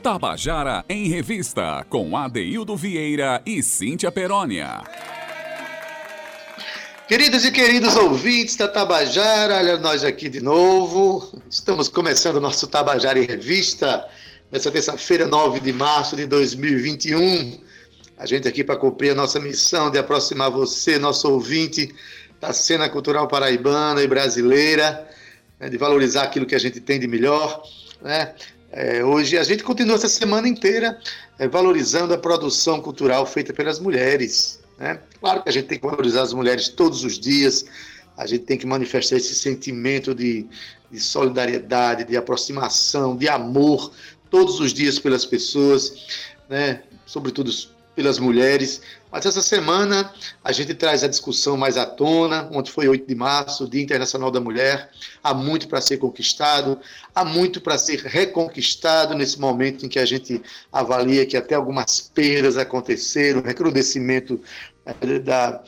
Tabajara em Revista, com Adeildo Vieira e Cíntia Perónia. Queridos e queridos ouvintes da Tabajara, olha nós aqui de novo. Estamos começando o nosso Tabajara em Revista, nessa terça-feira, 9 de março de 2021. A gente aqui para cumprir a nossa missão de aproximar você, nosso ouvinte, da cena cultural paraibana e brasileira, né, de valorizar aquilo que a gente tem de melhor. Né? É, hoje a gente continua essa semana inteira é, valorizando a produção cultural feita pelas mulheres. Né? Claro que a gente tem que valorizar as mulheres todos os dias, a gente tem que manifestar esse sentimento de, de solidariedade, de aproximação, de amor todos os dias pelas pessoas, né? sobretudo pelas mulheres. Mas essa semana a gente traz a discussão mais à tona. Ontem foi 8 de março, Dia Internacional da Mulher. Há muito para ser conquistado, há muito para ser reconquistado nesse momento em que a gente avalia que até algumas perdas aconteceram, recrudescimento eh, da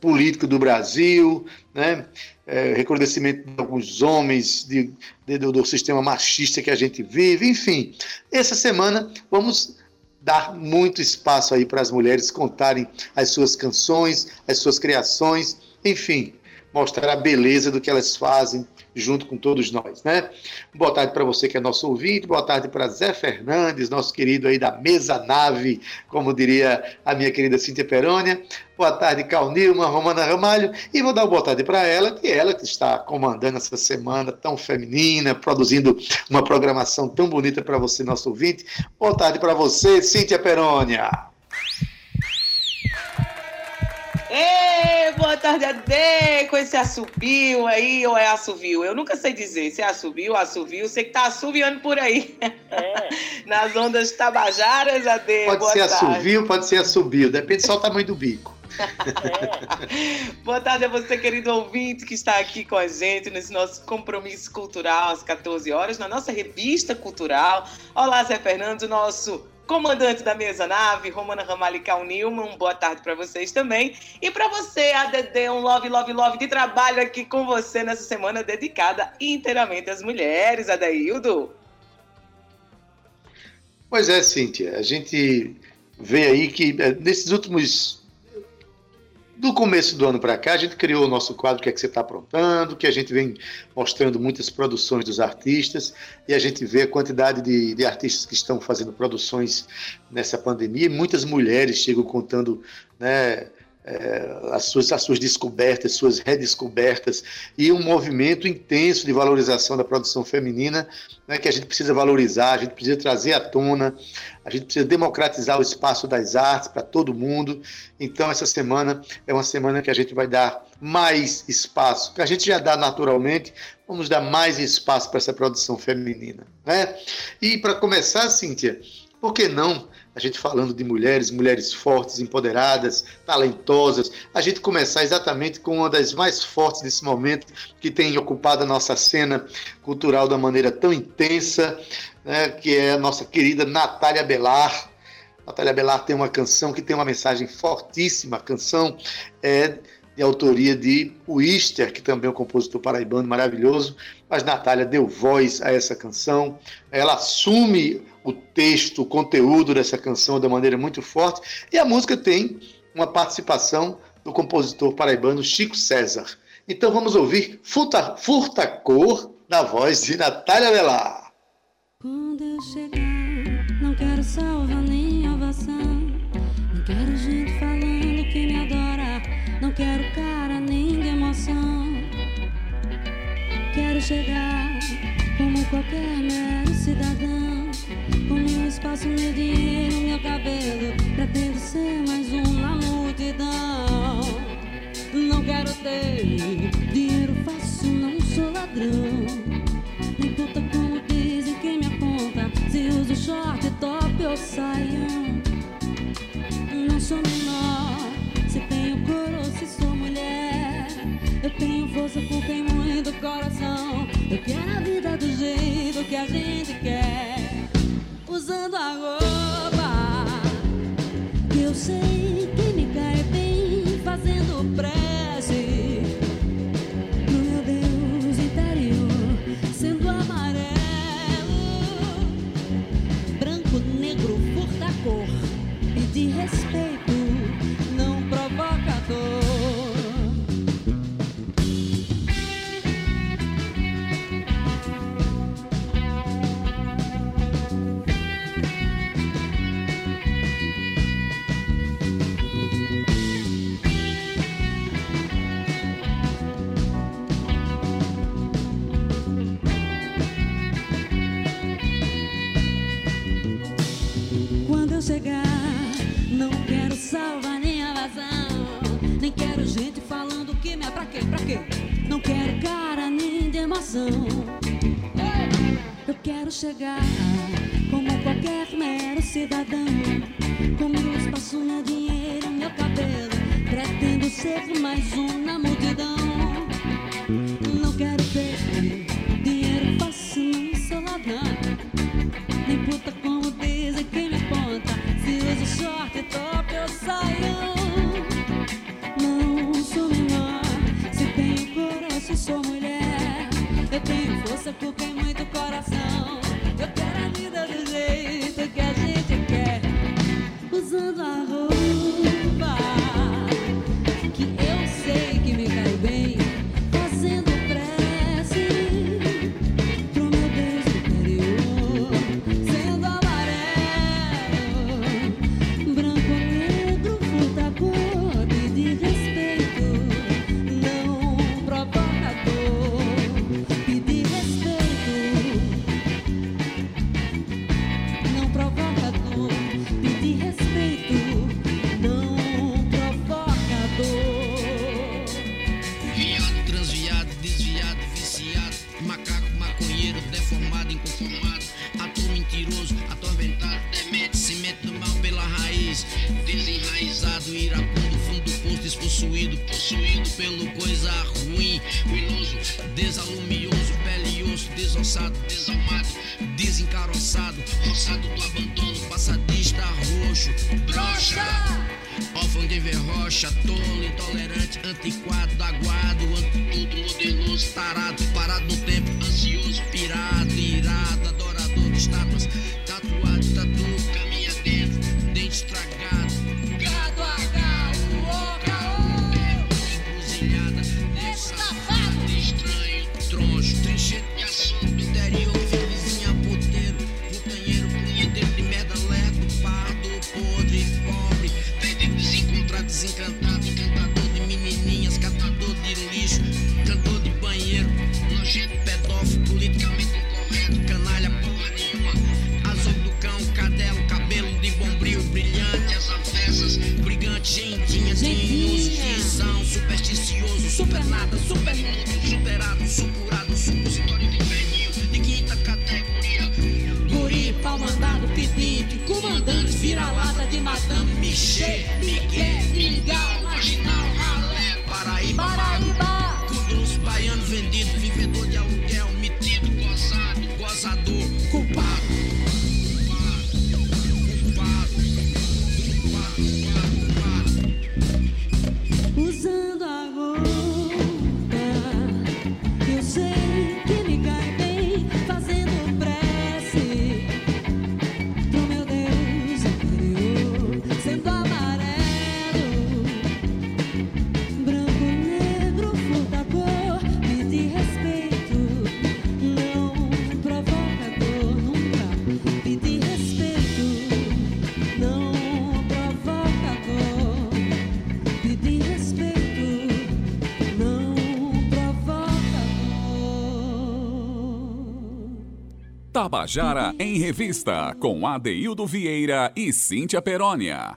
político do Brasil, né? É, recrudescimento de alguns homens, de, de, do, do sistema machista que a gente vive, enfim. Essa semana vamos dar muito espaço aí para as mulheres contarem as suas canções, as suas criações, enfim, mostrar a beleza do que elas fazem junto com todos nós, né? Boa tarde para você que é nosso ouvinte, boa tarde para Zé Fernandes, nosso querido aí da mesa nave, como diria a minha querida Cíntia Perônia. Boa tarde, Cal Nilma, Romana Ramalho, e vou dar uma boa tarde para ela, que é ela que está comandando essa semana tão feminina, produzindo uma programação tão bonita para você, nosso ouvinte. Boa tarde para você, Cíntia Perônia. Tarde, Ade, com esse assobio aí, ou é assovio? Eu nunca sei dizer se é assobio, assovio, sei que tá assoviando por aí. É. Nas ondas tabajaras, Ade, Pode ser tarde. assovio, pode ser assobio, depende só do tamanho do bico. É. Boa tarde a você, querido ouvinte, que está aqui com a gente nesse nosso compromisso cultural às 14 horas, na nossa revista cultural. Olá, Zé Fernando, nosso comandante da mesa nave, Romana Ramalical Nilman, boa tarde para vocês também. E para você, ADD, um love, love, love de trabalho aqui com você nessa semana dedicada inteiramente às mulheres, Adaildo. Pois é, Cíntia, a gente vê aí que eh, nesses últimos do começo do ano para cá, a gente criou o nosso quadro que é que você está aprontando, que a gente vem mostrando muitas produções dos artistas e a gente vê a quantidade de, de artistas que estão fazendo produções nessa pandemia. Muitas mulheres chegam contando né, é, as, suas, as suas descobertas, suas redescobertas, e um movimento intenso de valorização da produção feminina, né, que a gente precisa valorizar, a gente precisa trazer à tona, a gente precisa democratizar o espaço das artes para todo mundo. Então, essa semana é uma semana que a gente vai dar mais espaço, que a gente já dá naturalmente, vamos dar mais espaço para essa produção feminina. Né? E para começar, Cíntia, por que não? A gente falando de mulheres, mulheres fortes, empoderadas, talentosas, a gente começar exatamente com uma das mais fortes nesse momento, que tem ocupado a nossa cena cultural da maneira tão intensa, né, que é a nossa querida Natália Belar. Natália Belar tem uma canção que tem uma mensagem fortíssima, a canção é de autoria de Wister, que também é um compositor paraibano maravilhoso, mas Natália deu voz a essa canção, ela assume o texto, o conteúdo dessa canção de maneira muito forte. E a música tem uma participação do compositor paraibano Chico César. Então vamos ouvir Furta, Furta Cor na voz de Natália Velar. Quando eu chegar, não quero salva nem ovação. Não quero gente falando que me adora. Não quero cara nem de emoção. Quero chegar como qualquer mero cidadão com meu espaço, meu dinheiro, meu cabelo. Pretendo ser mais um na multidão. Não quero ter dinheiro fácil, não sou ladrão. Nem puta como dizem quem me aponta. Se uso short, top ou saião. Não sou menor, se tenho cor ou se sou mulher. Eu tenho força por quem muito coração. Eu quero a vida do jeito que a gente quer usando a roupa. Que eu sei que me cai bem fazendo prece pro meu Deus interior sendo amarelo branco negro furta cor pedir respeito. Cidadão. Com meu espaço, meu dinheiro, meu cabelo. Pretendo ser mais um pelo coisa ruim. Ruinoso, desalumioso, pele e osso, desossado, desalmado, desencaroçado, roçado do abandono, passadista roxo, broxa. Órfão de verrocha, tolo, intolerante, antiquado, aguado, anti tudo, modeloso, tarado, parado no tempo, ansioso, pirado, irado, adorado. Tabajara em Revista, com Adeildo Vieira e Cíntia Perónia.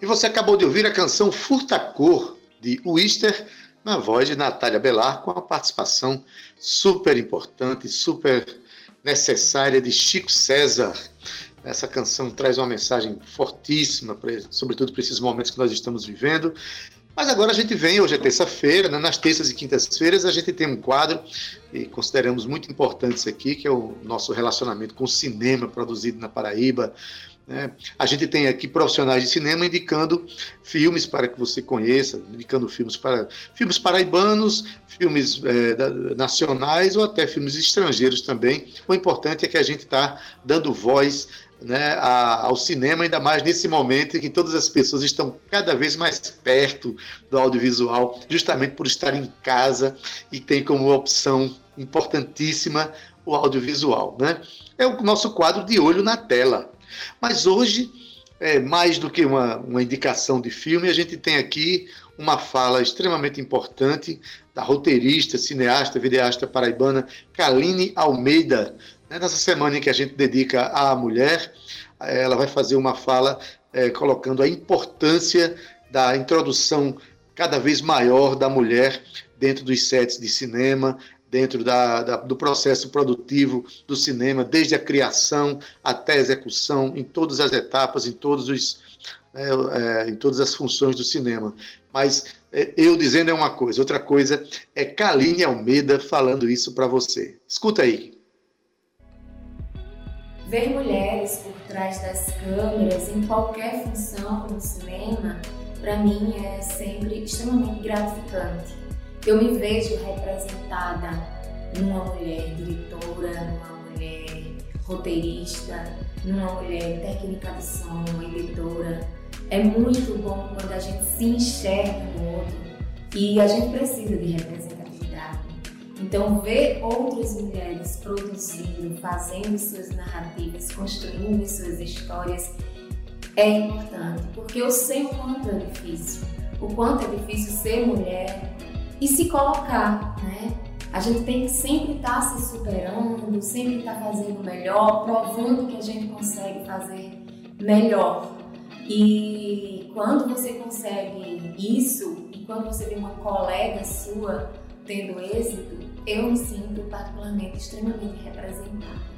E você acabou de ouvir a canção Furta Cor, de Wister, na voz de Natália Belar, com a participação super importante, super necessária de Chico César. Essa canção traz uma mensagem fortíssima, sobretudo para esses momentos que nós estamos vivendo. Mas agora a gente vem, hoje é terça-feira, né? nas terças e quintas-feiras a gente tem um quadro e consideramos muito importante isso aqui, que é o nosso relacionamento com o cinema produzido na Paraíba. Né? A gente tem aqui profissionais de cinema indicando filmes para que você conheça, indicando filmes para filmes paraibanos, filmes é, da, nacionais ou até filmes estrangeiros também. O importante é que a gente está dando voz né, a, ao cinema, ainda mais nesse momento em que todas as pessoas estão cada vez mais perto do audiovisual, justamente por estar em casa e tem como opção importantíssima o audiovisual. Né? É o nosso quadro de olho na tela. Mas hoje, é, mais do que uma, uma indicação de filme, a gente tem aqui uma fala extremamente importante da roteirista, cineasta, videasta paraibana Kaline Almeida, nessa semana em que a gente dedica à mulher, ela vai fazer uma fala é, colocando a importância da introdução cada vez maior da mulher dentro dos sets de cinema, dentro da, da, do processo produtivo do cinema, desde a criação até a execução, em todas as etapas, em todos os, é, é, em todas as funções do cinema. Mas é, eu dizendo é uma coisa, outra coisa é Kaline Almeida falando isso para você. Escuta aí. Ver mulheres por trás das câmeras em qualquer função no cinema, para mim é sempre extremamente gratificante. Eu me vejo representada numa mulher diretora, numa mulher roteirista, numa mulher técnica de som, editora. É muito bom quando a gente se enxerga no outro e a gente precisa de representação então, ver outras mulheres produzindo, fazendo suas narrativas, construindo suas histórias é importante, porque eu sei o quanto é difícil, o quanto é difícil ser mulher e se colocar, né? A gente tem que sempre estar tá se superando, sempre estar tá fazendo melhor, provando que a gente consegue fazer melhor. E quando você consegue isso, e quando você vê uma colega sua tendo êxito, eu me sinto particularmente extremamente representada.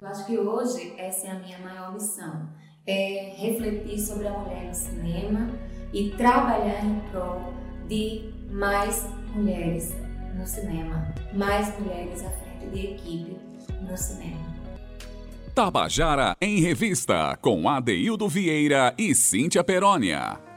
Eu acho que hoje essa é a minha maior missão, é refletir sobre a mulher no cinema e trabalhar em prol de mais mulheres no cinema, mais mulheres à frente de equipe no cinema. Tabajara em Revista, com Adeildo Vieira e Cíntia Perónia.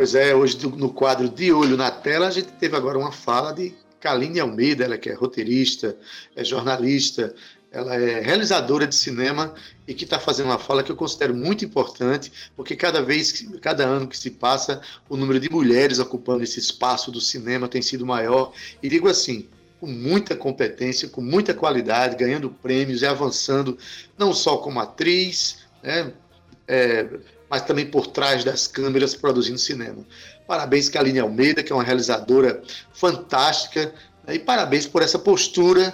Pois é, hoje no quadro De Olho na Tela, a gente teve agora uma fala de Kaline Almeida, ela que é roteirista, é jornalista, ela é realizadora de cinema e que está fazendo uma fala que eu considero muito importante, porque cada vez, cada ano que se passa, o número de mulheres ocupando esse espaço do cinema tem sido maior. E digo assim, com muita competência, com muita qualidade, ganhando prêmios e avançando, não só como atriz, né, é, mas também por trás das câmeras produzindo cinema. Parabéns, Kaline Almeida, que é uma realizadora fantástica, né, e parabéns por essa postura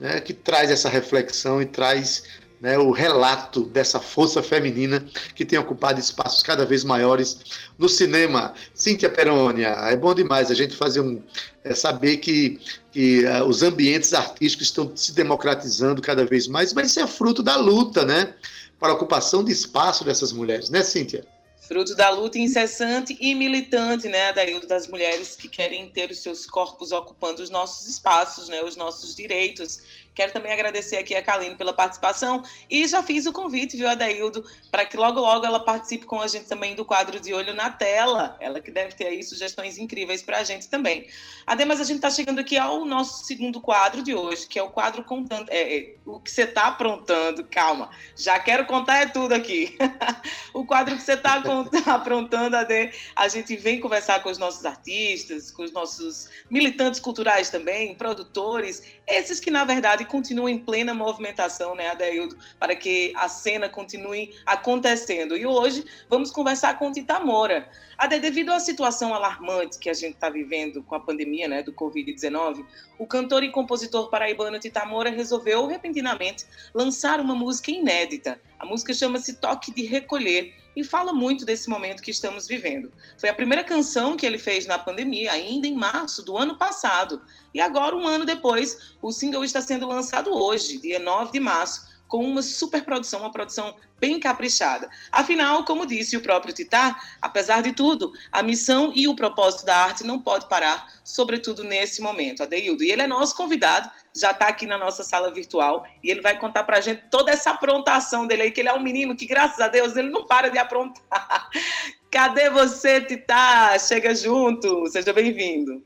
né, que traz essa reflexão e traz né, o relato dessa força feminina que tem ocupado espaços cada vez maiores no cinema. Cíntia Perônia, é bom demais a gente fazer um. É, saber que, que uh, os ambientes artísticos estão se democratizando cada vez mais, mas isso é fruto da luta, né? Para a ocupação de espaço dessas mulheres, né, Cíntia? Fruto da luta incessante e militante, né, Adaildo, das mulheres que querem ter os seus corpos ocupando os nossos espaços, né, os nossos direitos Quero também agradecer aqui a Kaline pela participação e já fiz o convite, viu, Adaildo, para que logo, logo ela participe com a gente também do quadro de Olho na Tela. Ela que deve ter aí sugestões incríveis para a gente também. Ademais, a gente está chegando aqui ao nosso segundo quadro de hoje, que é o quadro contando. É, é, o que você está aprontando, calma, já quero contar é tudo aqui. o quadro que você está aprontando, Ade, a gente vem conversar com os nossos artistas, com os nossos militantes culturais também, produtores, esses que, na verdade, continua em plena movimentação, né, Adeildo, para que a cena continue acontecendo. E hoje vamos conversar com Tita Moura. Ade, devido à situação alarmante que a gente está vivendo com a pandemia né, do Covid-19, o cantor e compositor paraibano Tita Moura resolveu repentinamente lançar uma música inédita. A música chama-se Toque de Recolher e fala muito desse momento que estamos vivendo. Foi a primeira canção que ele fez na pandemia, ainda em março do ano passado. E agora, um ano depois, o single está sendo lançado hoje, dia 9 de março, com uma super produção, uma produção bem caprichada. Afinal, como disse o próprio Titá, apesar de tudo, a missão e o propósito da arte não pode parar, sobretudo nesse momento, Adeildo. E ele é nosso convidado, já está aqui na nossa sala virtual, e ele vai contar para a gente toda essa aprontação dele aí, que ele é um menino que, graças a Deus, ele não para de aprontar. Cadê você, Titá? Chega junto, seja bem-vindo.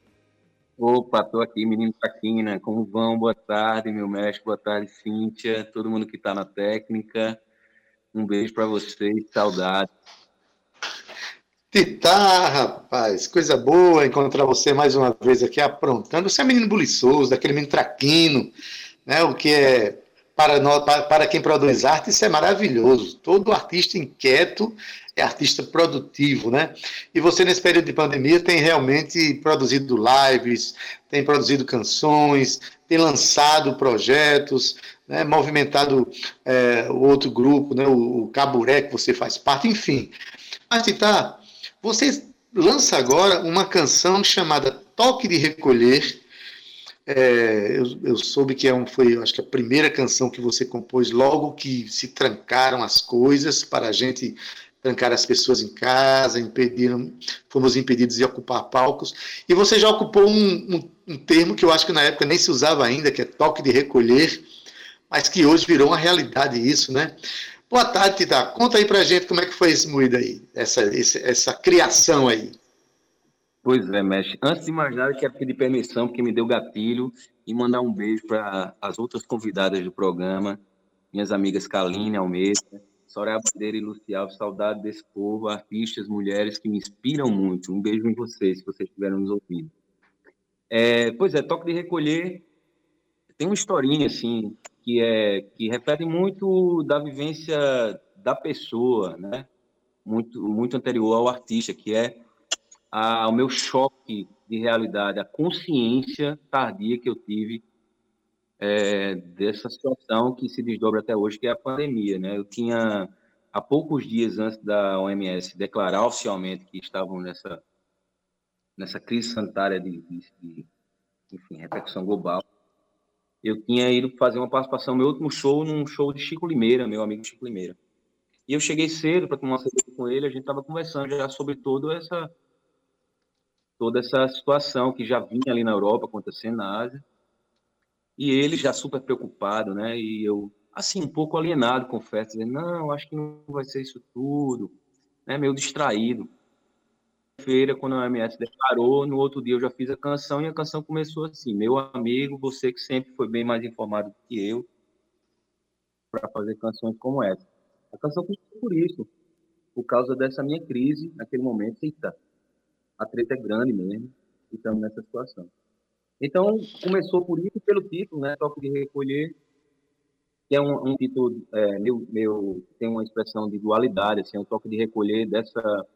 Opa, tô aqui, menino Taquina. Como vão? Boa tarde, meu mestre. Boa tarde, Cíntia. Todo mundo que está na técnica. Um beijo para vocês. Saudade. Titá, rapaz, coisa boa encontrar você mais uma vez aqui aprontando. Você é menino buliçoso, daquele menino traquino, né? O que é para, nós, para quem produz arte, isso é maravilhoso. Todo artista inquieto é artista produtivo, né? E você, nesse período de pandemia, tem realmente produzido lives, tem produzido canções, tem lançado projetos, né? movimentado é, o outro grupo, né? o, o Caburé, que você faz parte, enfim. Mas, Tita, você lança agora uma canção chamada Toque de Recolher, é, eu, eu, soube que é um, foi, acho que a primeira canção que você compôs logo que se trancaram as coisas para a gente trancar as pessoas em casa, impediram, fomos impedidos de ocupar palcos. E você já ocupou um, um, um, termo que eu acho que na época nem se usava ainda, que é toque de recolher, mas que hoje virou uma realidade isso, né? Boa tarde, Tita. Conta aí pra gente como é que foi esse moído aí, essa, essa, essa criação aí. Pois é, mestre. Antes de mais nada, quero pedir permissão, porque me deu gatilho, e mandar um beijo para as outras convidadas do programa, minhas amigas Kaline Almeida, Soraya Bandeira e Lucial. Saudade desse povo, artistas, mulheres que me inspiram muito. Um beijo em vocês, se vocês estiverem nos ouvindo. É, pois é, Toque de Recolher tem uma historinha, assim, que, é, que reflete muito da vivência da pessoa, né? Muito, muito anterior ao artista, que é ao meu choque de realidade, a consciência tardia que eu tive é, dessa situação que se desdobra até hoje, que é a pandemia. Né? Eu tinha, há poucos dias antes da OMS declarar oficialmente que estavam nessa, nessa crise sanitária de, de, de enfim, repercussão global, eu tinha ido fazer uma participação, meu último show, num show de Chico Limeira, meu amigo Chico Limeira. E eu cheguei cedo para tomar uma cerveja com ele, a gente estava conversando já sobre toda essa toda essa situação que já vinha ali na Europa acontecendo na Ásia. E ele já super preocupado, né? E eu, assim, um pouco alienado, confesso, dizendo, não, acho que não vai ser isso tudo, né? Meio distraído. Feira, quando a OMS declarou, no outro dia eu já fiz a canção e a canção começou assim: Meu amigo, você que sempre foi bem mais informado que eu para fazer canções como essa. A canção começou por isso, por causa dessa minha crise naquele momento. Eita, a treta é grande mesmo, estamos nessa situação. Então, começou por isso, pelo título, né, Toque de Recolher, que é um, um título, é, meu, meu, tem uma expressão de dualidade, assim, é um toque de recolher dessa,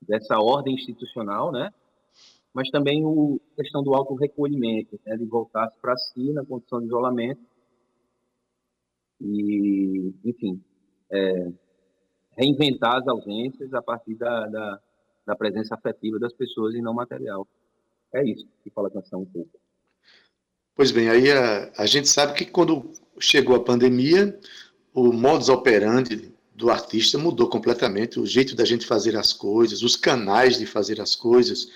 dessa ordem institucional, né, mas também o, a questão do auto-recolhimento, né, de voltar para si na condição de isolamento e, enfim, é, reinventar as ausências a partir da, da da presença afetiva das pessoas e não material. É isso que fala a canção um pouco. Pois bem, aí a, a gente sabe que quando chegou a pandemia, o modus operandi do artista mudou completamente, o jeito da gente fazer as coisas, os canais de fazer as coisas.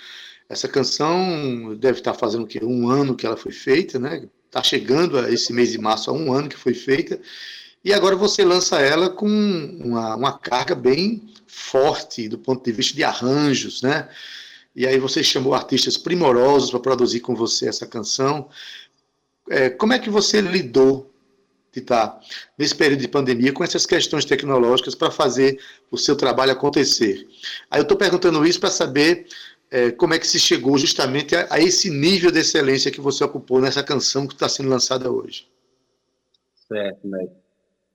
Essa canção deve estar fazendo o quê? Um ano que ela foi feita, né? Está chegando a esse mês de março a um ano que foi feita. E agora você lança ela com uma, uma carga bem forte do ponto de vista de arranjos, né? E aí você chamou artistas primorosos para produzir com você essa canção. É, como é que você lidou, Tita, nesse período de pandemia, com essas questões tecnológicas para fazer o seu trabalho acontecer? Aí eu estou perguntando isso para saber é, como é que se chegou justamente a, a, esse nível de excelência que você ocupou nessa canção que está sendo lançada hoje. Certo, né?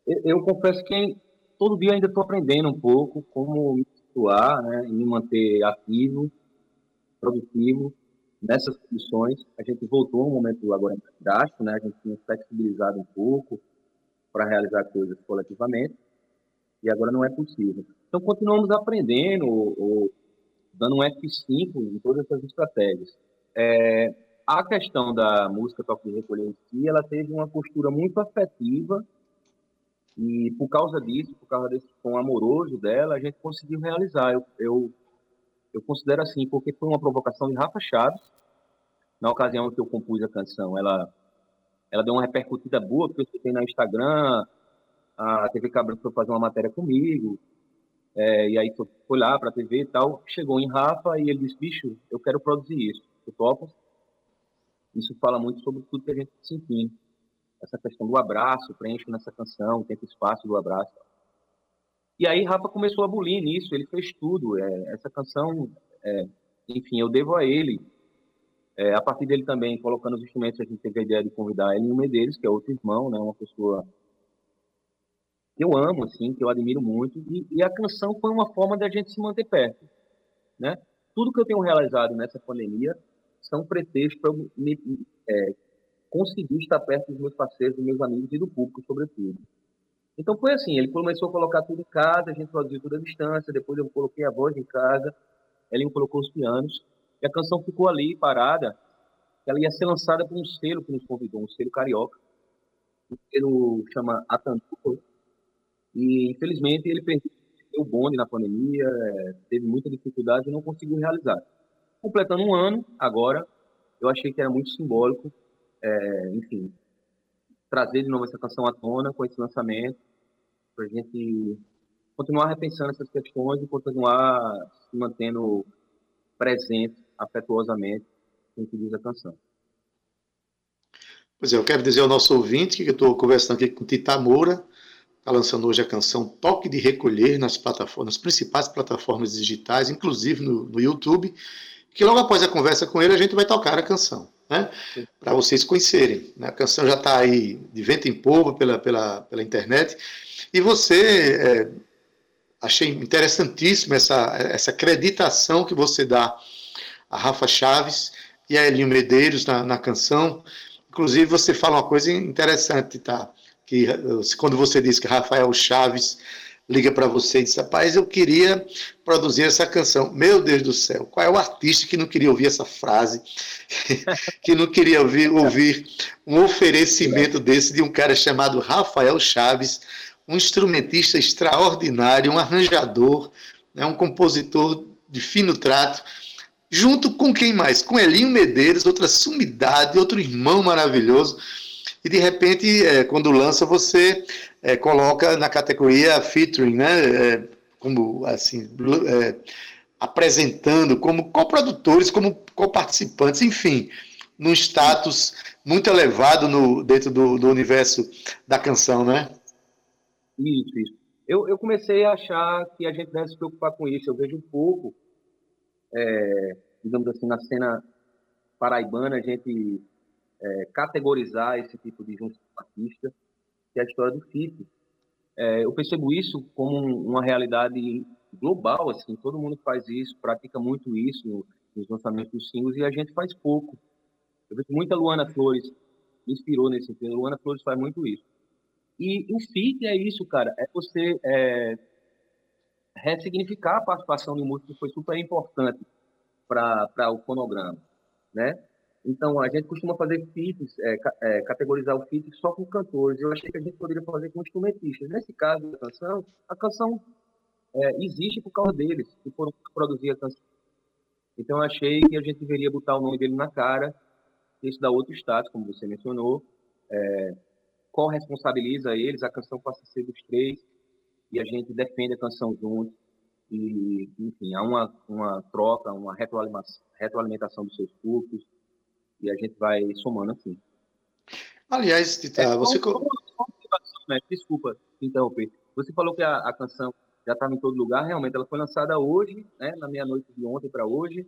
Eu, confesso que todo dia ainda estou aprendendo um pouco como me situar, né, e me manter ativo, produtivo nessas condições. A gente voltou um momento agora drástico, né, a gente tinha flexibilizado um pouco para realizar coisas coletivamente, e agora não é possível. Então, continuamos aprendendo, ou dando um F5 em todas essas estratégias. É, a questão da música Toque de Recolher em si, ela teve uma postura muito afetiva e por causa disso, por causa desse tom amoroso dela, a gente conseguiu realizar. Eu, eu, eu considero assim, porque foi uma provocação de Rafa Chaves, na ocasião que eu compus a canção. Ela, ela deu uma repercutida boa, porque eu citei no Instagram, a TV Cabral foi fazer uma matéria comigo, é, e aí foi lá para a TV e tal, chegou em Rafa e ele disse, bicho, eu quero produzir isso, tu topas? Isso fala muito sobre tudo que a gente está sentindo. Essa questão do abraço, preenche nessa canção, tempo e espaço do abraço. E aí Rafa começou a bulir nisso, ele fez tudo. É, essa canção, é, enfim, eu devo a ele. É, a partir dele também, colocando os instrumentos, a gente teve a ideia de convidar Elinho Medeiros, que é outro irmão, né, uma pessoa que eu amo, assim, que eu admiro muito. E, e a canção foi uma forma da gente se manter perto, né? Tudo que eu tenho realizado nessa pandemia são pretextos para me, é, conseguir estar perto dos meus parceiros, dos meus amigos e do público, sobretudo. Então foi assim, ele começou a colocar tudo em casa, a gente produziu tudo à distância, depois eu coloquei a voz em casa, ele colocou os pianos, e a canção ficou ali, parada, ela ia ser lançada por um selo que nos convidou, um selo carioca, um selo chama Atantu, e infelizmente ele perdeu o bonde na pandemia, é, teve muita dificuldade e não conseguiu realizar. Completando um ano, agora, eu achei que era muito simbólico, é, enfim, trazer de novo essa canção à tona com esse lançamento, para a gente continuar repensando essas questões e continuar se mantendo presente afetuosamente com o que diz a canção. Pois é, eu quero dizer ao nosso ouvinte que eu estou conversando aqui com Tita Moura, está lançando hoje a canção Toque de Recolher nas plataformas, nas principais plataformas digitais, inclusive no, no YouTube, que logo após a conversa com ele a gente vai tocar a canção, né? Para vocês conhecerem. Né? A canção já está aí de vento em polvo pela, pela, pela internet. E você, é, achei interessantíssimo essa, essa acreditação que você dá a Rafa Chaves e a Elinho Medeiros na, na canção. Inclusive, você fala uma coisa interessante, tá? Que quando você diz que Rafael Chaves liga para você e diz: Rapaz, eu queria produzir essa canção. Meu Deus do céu, qual é o artista que não queria ouvir essa frase? que não queria ouvir, ouvir um oferecimento desse de um cara chamado Rafael Chaves, um instrumentista extraordinário, um arranjador, né, um compositor de fino trato, junto com quem mais? Com Elinho Medeiros, outra sumidade, outro irmão maravilhoso. E de repente, é, quando lança, você é, coloca na categoria featuring, né? É, como assim, é, apresentando como coprodutores, como coparticipantes, enfim, num status muito elevado no, dentro do, do universo da canção, né? Isso, isso. Eu, eu comecei a achar que a gente deve se preocupar com isso. Eu vejo um pouco, é, digamos assim, na cena paraibana, a gente é, categorizar esse tipo de junto artista que é a história do FIP. É, eu percebo isso como uma realidade global, assim, todo mundo faz isso, pratica muito isso nos lançamentos dos singles e a gente faz pouco. Eu vejo muita Luana Flores me inspirou nesse sentido. Luana Flores faz muito isso. E o FIT é isso, cara, é você é, ressignificar a participação do músico que foi super importante para o fonograma, né? Então, a gente costuma fazer feats, é, é, categorizar o feat só com cantores. Eu achei que a gente poderia fazer com instrumentistas. Nesse caso da canção, a canção é, existe por causa deles, que foram produzir a canção. Então, eu achei que a gente deveria botar o nome dele na cara, isso dá outro status, como você mencionou, é, corresponsabiliza eles, a canção passa a ser dos três, e a gente defende a canção junto. E, enfim, há uma, uma troca, uma retroalimentação, retroalimentação dos seus públicos, e a gente vai somando assim. Aliás, Tita, é, você. Né? Desculpa interromper. Você falou que a, a canção já estava em todo lugar, realmente ela foi lançada hoje, né, na meia-noite de ontem para hoje.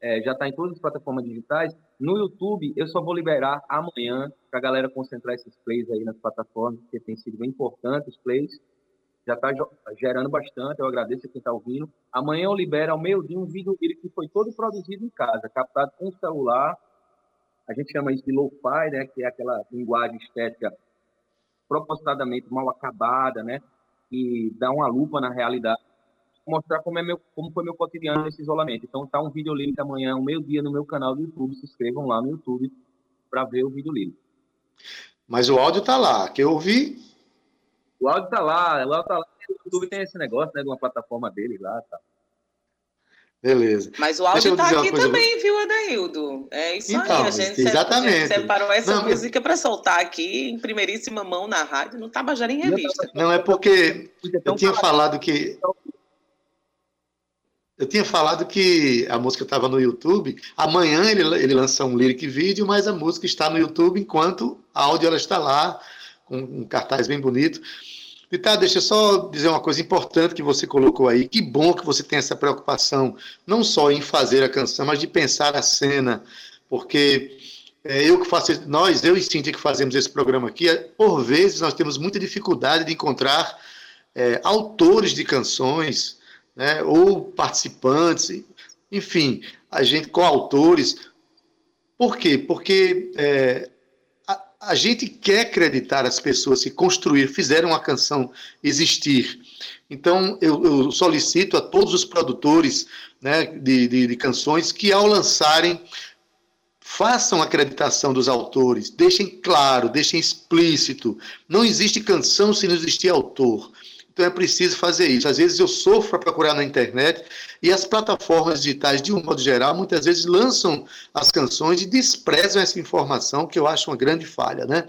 É, já está em todas as plataformas digitais. No YouTube, eu só vou liberar amanhã para a galera concentrar esses plays aí nas plataformas, porque tem sido bem importante os plays. Já está gerando bastante, eu agradeço a quem está ouvindo. Amanhã eu libero ao meio-dia um vídeo que foi todo produzido em casa, captado com o celular, a gente chama isso de lo-fi, né, que é aquela linguagem estética propositadamente mal acabada, né, e dá uma lupa na realidade, mostrar como é meu, como foi meu cotidiano nesse isolamento. Então tá um vídeo link amanhã, um meio dia no meu canal do YouTube, se inscrevam lá no YouTube para ver o vídeo link. Mas o áudio tá lá, que eu ouvi. O áudio tá lá, o áudio tá lá. O YouTube tem esse negócio, né, de uma plataforma deles lá, tá. Beleza. Mas o áudio está aqui também, viu, Adaildo? É isso então, aí. A gente, exatamente. A gente separou essa não, música para soltar aqui em primeiríssima mão na rádio, no Tabajara em Revista. Não, é porque eu tinha falado que. Eu tinha falado que a música estava no YouTube. Amanhã ele, ele lança um lyric vídeo, mas a música está no YouTube enquanto a áudio ela está lá, com um cartaz bem bonito. Tá, deixa eu só dizer uma coisa importante que você colocou aí. Que bom que você tem essa preocupação, não só em fazer a canção, mas de pensar a cena, porque é, eu que faço, nós, eu e Cintia que fazemos esse programa aqui, é, por vezes nós temos muita dificuldade de encontrar é, autores de canções, né, ou participantes, enfim, a gente com autores. Por quê? Porque é, a, a, gente quer acreditar as pessoas que construíram, fizeram uma canção existir. Então, eu, eu solicito a todos os produtores né, de, de, de canções que, ao lançarem façam a acreditação dos autores, deixem claro, deixem explícito. Não existe canção se não existir autor. Então é preciso fazer isso. Às vezes eu sofro para procurar na internet e as plataformas digitais, de um modo geral, muitas vezes lançam as canções e desprezam essa informação, que eu acho uma grande falha, né?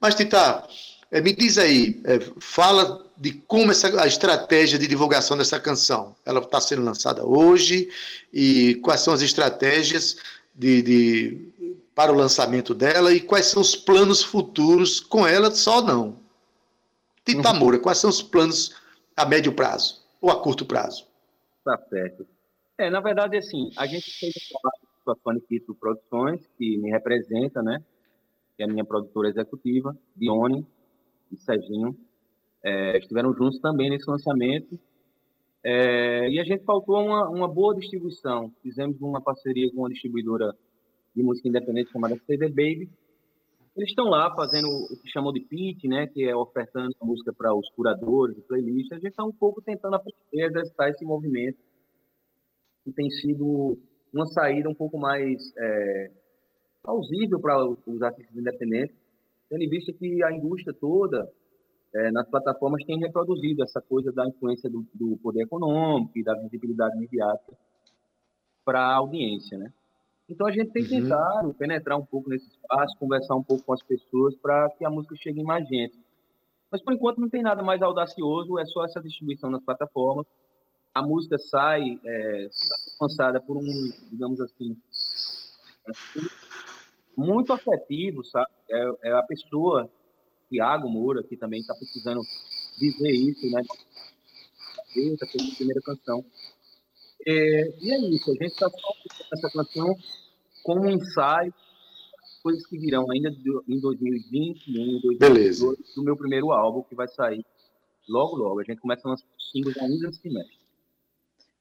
Mas, Tita, é, me diz aí, é, fala de como essa, a estratégia de divulgação dessa canção. Ela está sendo lançada hoje e quais são as estratégias de, de, para o lançamento dela e quais são os planos futuros com ela, só não. Tita uhum. Moura, quais são os planos a médio prazo ou a curto prazo? Tá certo. É, na verdade, assim, a gente fez um trabalho com a Faniquito Produções, que me representa, né? Que é a minha produtora executiva, Dione e Serginho. É, estiveram juntos também nesse lançamento. É, e a gente faltou uma, uma boa distribuição. Fizemos uma parceria com uma distribuidora de música independente chamada CD Baby, eles estão lá fazendo o que chamam de pitch, né, que é ofertando a música para os curadores, playlists. A gente está um pouco tentando aprender a exercitar esse movimento, que tem sido uma saída um pouco mais é, plausível para os artistas independentes, tendo em vista que a indústria toda, é, nas plataformas, tem reproduzido essa coisa da influência do, do poder econômico e da visibilidade imediata para a audiência, né? Então a gente tem uhum. tentado penetrar um pouco nesse espaço, conversar um pouco com as pessoas para que a música chegue em mais gente. Mas por enquanto não tem nada mais audacioso, é só essa distribuição nas plataformas. A música sai é, lançada por um, digamos assim, muito afetivo, sabe? É, é a pessoa, Tiago Moura, que também está precisando dizer isso, né? Essa foi a primeira canção. É, e é isso, a gente está só essa canção como um ensaio, coisas que virão ainda em 2020 e em 2022 do meu primeiro álbum, que vai sair logo, logo. A gente começa a lançar os singles ainda esse mês.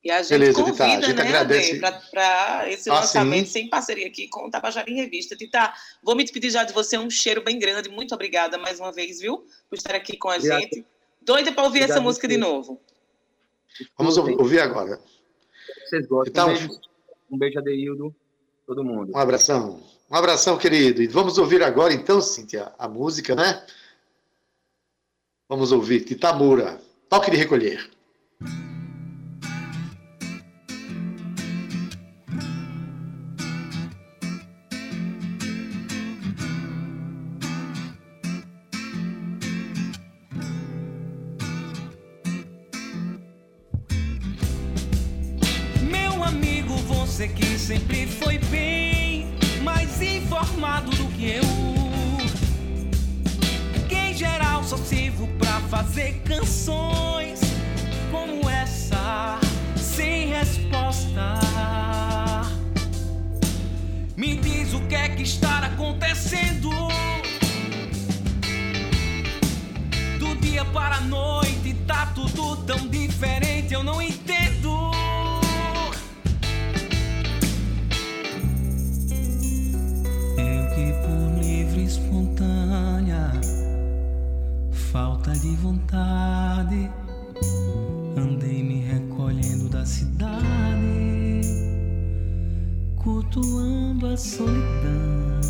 E a gente Beleza, convida, Tita, a gente né, agradece. para esse ah, lançamento sim. sem parceria aqui com o Tabajara em Revista. Tita, vou me despedir já de você, um cheiro bem grande. Muito obrigada mais uma vez, viu, por estar aqui com a Obrigado. gente. Doida para ouvir Obrigado essa música de novo. Vamos ouvir agora vocês gostam. Então, um beijo, um beijo Adeildo, todo mundo. Um abração. Um abração, querido. E vamos ouvir agora, então, Cíntia, a música, né? Vamos ouvir Titamura, Toque de Recolher. Vontade, andei me recolhendo da cidade, cultuando a solidão.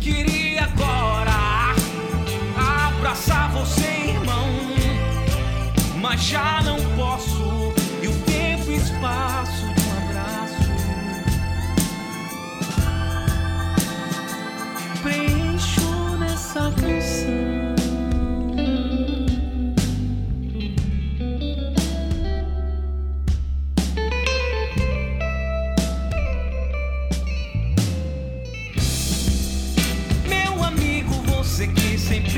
Queria agora abraçar você, irmão, mas já não posso, e o tempo e espaço de um abraço. Preencho nessa canção.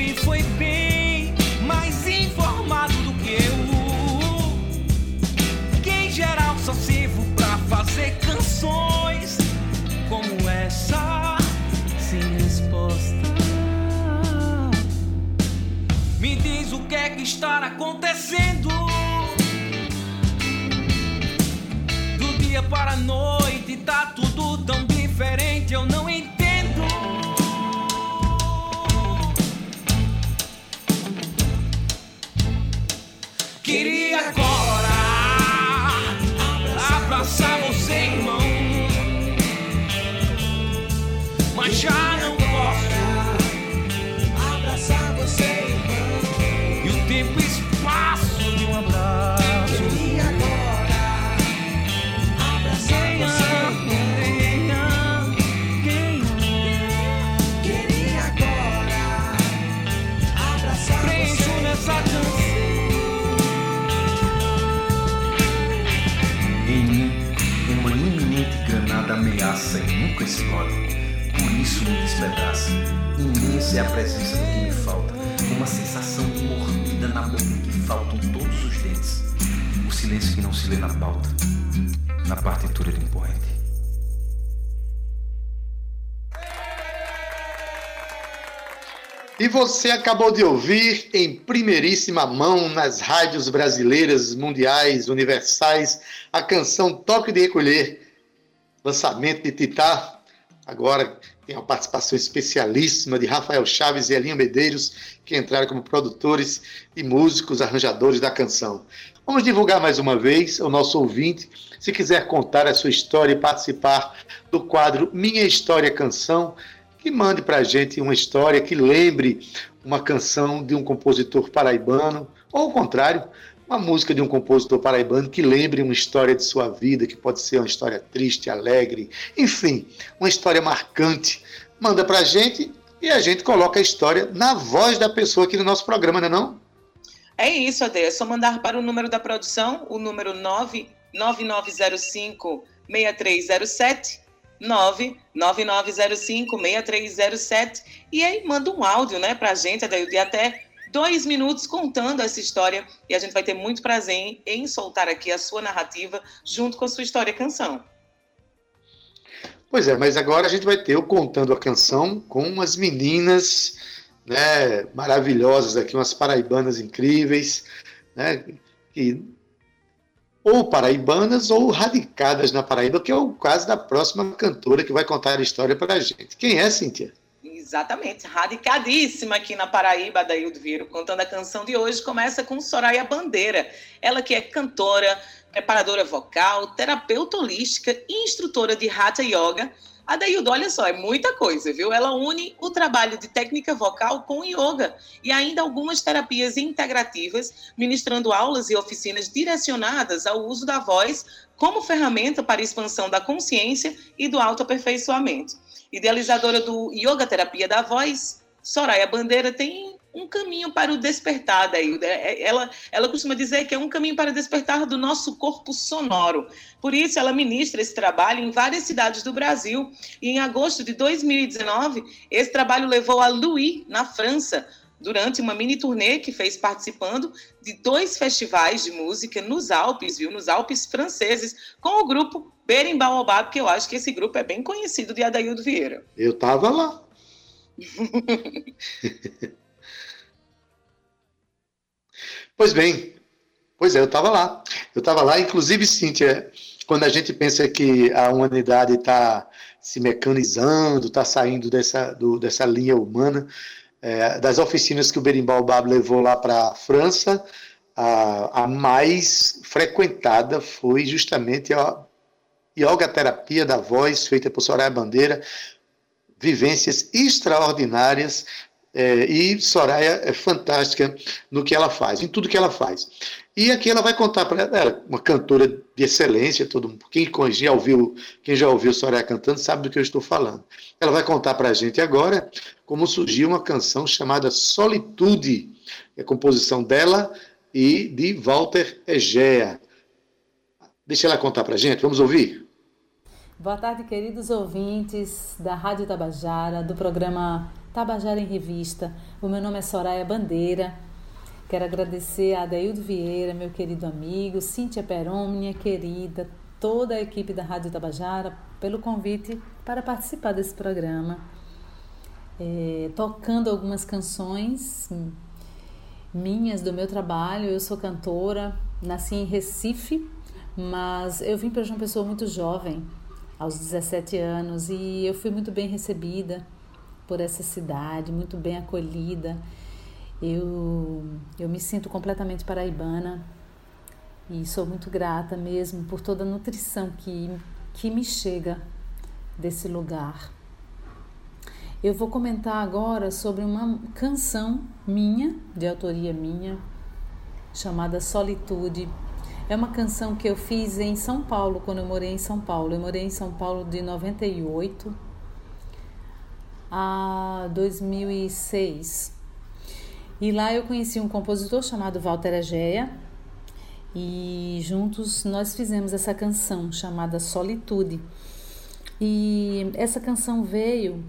Foi bem mais informado do que eu. Que em geral só sirvo pra fazer canções como essa, sem resposta. Me diz o que é que está acontecendo. Do dia para a noite tá tudo tão diferente, eu não e nunca explode. Por isso me despedaça. Imensa é a presença do que me falta. Uma sensação de mordida na boca em que faltam todos os dentes. O silêncio que não se lê na pauta, na partitura de um poeta. E você acabou de ouvir em primeiríssima mão nas rádios brasileiras, mundiais, universais, a canção Toque de Recolher, lançamento de Titá. Agora tem uma participação especialíssima de Rafael Chaves e Elinho Medeiros, que entraram como produtores e músicos, arranjadores da canção. Vamos divulgar mais uma vez ao nosso ouvinte, se quiser contar a sua história e participar do quadro Minha História Canção, que mande para a gente uma história que lembre uma canção de um compositor paraibano, ou ao contrário, uma música de um compositor paraibano que lembre uma história de sua vida, que pode ser uma história triste, alegre, enfim, uma história marcante. Manda para a gente e a gente coloca a história na voz da pessoa aqui no nosso programa, não é não? É isso, Ade. É só mandar para o número da produção, o número 99905 6307 99905-6307 e aí manda um áudio, né, pra gente, de até dois minutos contando essa história e a gente vai ter muito prazer em, soltar aqui a sua narrativa junto com a sua história canção. Pois é, mas agora a gente vai ter o Contando a Canção com umas meninas né, maravilhosas aqui, umas paraibanas incríveis, né, que ou paraibanas ou radicadas na Paraíba, que é o caso da próxima cantora que vai contar a história para a gente. Quem é, Cíntia? Exatamente, radicadíssima aqui na Paraíba, Daildo Viro, contando a canção de hoje, começa com Soraya Bandeira, ela que é cantora, preparadora vocal, terapeuta holística e instrutora de Hatha Yoga, a Daildo, olha só, é muita coisa, viu? Ela une o trabalho de técnica vocal com yoga e ainda algumas terapias integrativas, ministrando aulas e oficinas direcionadas ao uso da voz como ferramenta para expansão da consciência e do autoaperfeiçoamento. Idealizadora do Yoga Terapia da Voz, Soraya Bandeira tem um caminho para o despertar, daí. Ela, ela costuma dizer que é um caminho para despertar do nosso corpo sonoro. Por isso, ela ministra esse trabalho em várias cidades do Brasil. E em agosto de 2019, esse trabalho levou a Louis, na França, durante uma mini turnê que fez participando de dois festivais de música nos Alpes, viu? Nos Alpes franceses, com o grupo Berimbaobab, que eu acho que esse grupo é bem conhecido de Adaildo Vieira. Eu estava lá. Pois bem, pois é, eu estava lá. Eu estava lá, inclusive, Cíntia, quando a gente pensa que a humanidade está se mecanizando, está saindo dessa, do, dessa linha humana, é, das oficinas que o Berimbau Bab levou lá para a França, a, a, mais frequentada foi justamente a yoga terapia da voz, feita por Soraya Bandeira, vivências extraordinárias é, e Soraya é fantástica no que ela faz, em tudo que ela faz. E aqui ela vai contar para ela, uma cantora de excelência, todo quem já ouviu, quem já ouviu Soraya cantando sabe do que eu estou falando. Ela vai contar para a gente agora como surgiu uma canção chamada Solitude, é composição dela e de Walter Egea. Deixa ela contar para a gente, vamos ouvir? Boa tarde, queridos ouvintes da Rádio Tabajara, do programa Tabajara em Revista. O meu nome é Soraya Bandeira. Quero agradecer a Adeildo Vieira, meu querido amigo, Cíntia Peron, minha querida, toda a equipe da Rádio Tabajara pelo convite para participar desse programa. É, tocando algumas canções minhas do meu trabalho. Eu sou cantora, nasci em Recife, mas eu vim para João Pessoa muito jovem, aos 17 anos, e eu fui muito bem recebida por essa cidade, muito bem acolhida. Eu, eu me sinto completamente paraibana e sou muito grata mesmo por toda a nutrição que, que me chega desse lugar. Eu vou comentar agora sobre uma canção minha, de autoria minha, chamada Solitude. É uma canção que eu fiz em São Paulo, quando eu morei em São Paulo. Eu morei em São Paulo de 98 a 2006. E lá eu conheci um compositor chamado Walter Ageia e juntos nós fizemos essa canção chamada Solitude. E essa canção veio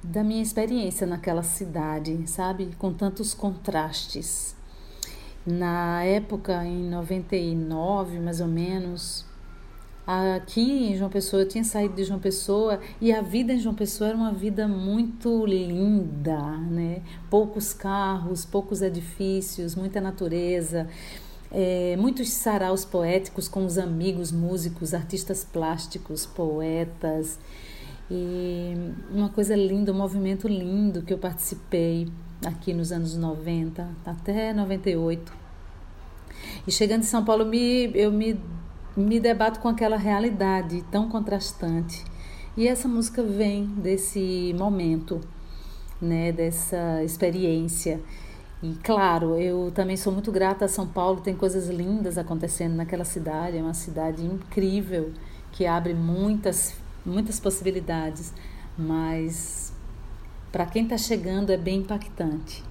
da minha experiência naquela cidade, sabe? Com tantos contrastes. Na época, em 99 mais ou menos, aqui em João Pessoa, eu tinha saído de João Pessoa e a vida em João Pessoa era uma vida muito linda, né? Poucos carros, poucos edifícios, muita natureza. É, muitos saraus poéticos com os amigos músicos, artistas plásticos, poetas. E uma coisa linda, um movimento lindo que eu participei aqui nos anos 90 até 98. E chegando em São Paulo, me, eu me, me debato com aquela realidade tão contrastante. E essa música vem desse momento, né, dessa experiência. E claro, eu também sou muito grata a São Paulo, tem coisas lindas acontecendo naquela cidade, é uma cidade incrível que abre muitas muitas possibilidades, mas para quem está chegando é bem impactante.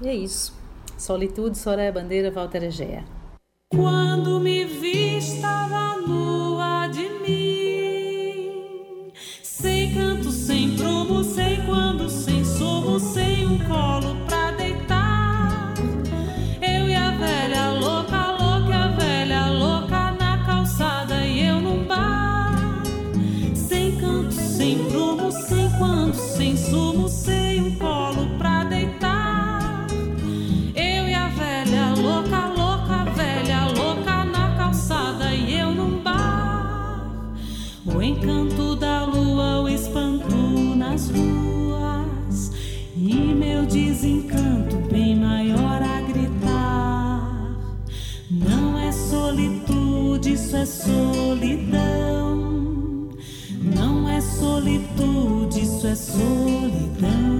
E é isso. Solitude, Soraya Bandeira, Walter Egea. Quando me vi, estava nua de mim, sem canto, sem prumo, sem quando, sem somo, sem um colo encanto da lua, o espanto nas ruas e meu desencanto bem maior a gritar. Não é solitude, isso é solidão. Não é solitude, isso é solidão.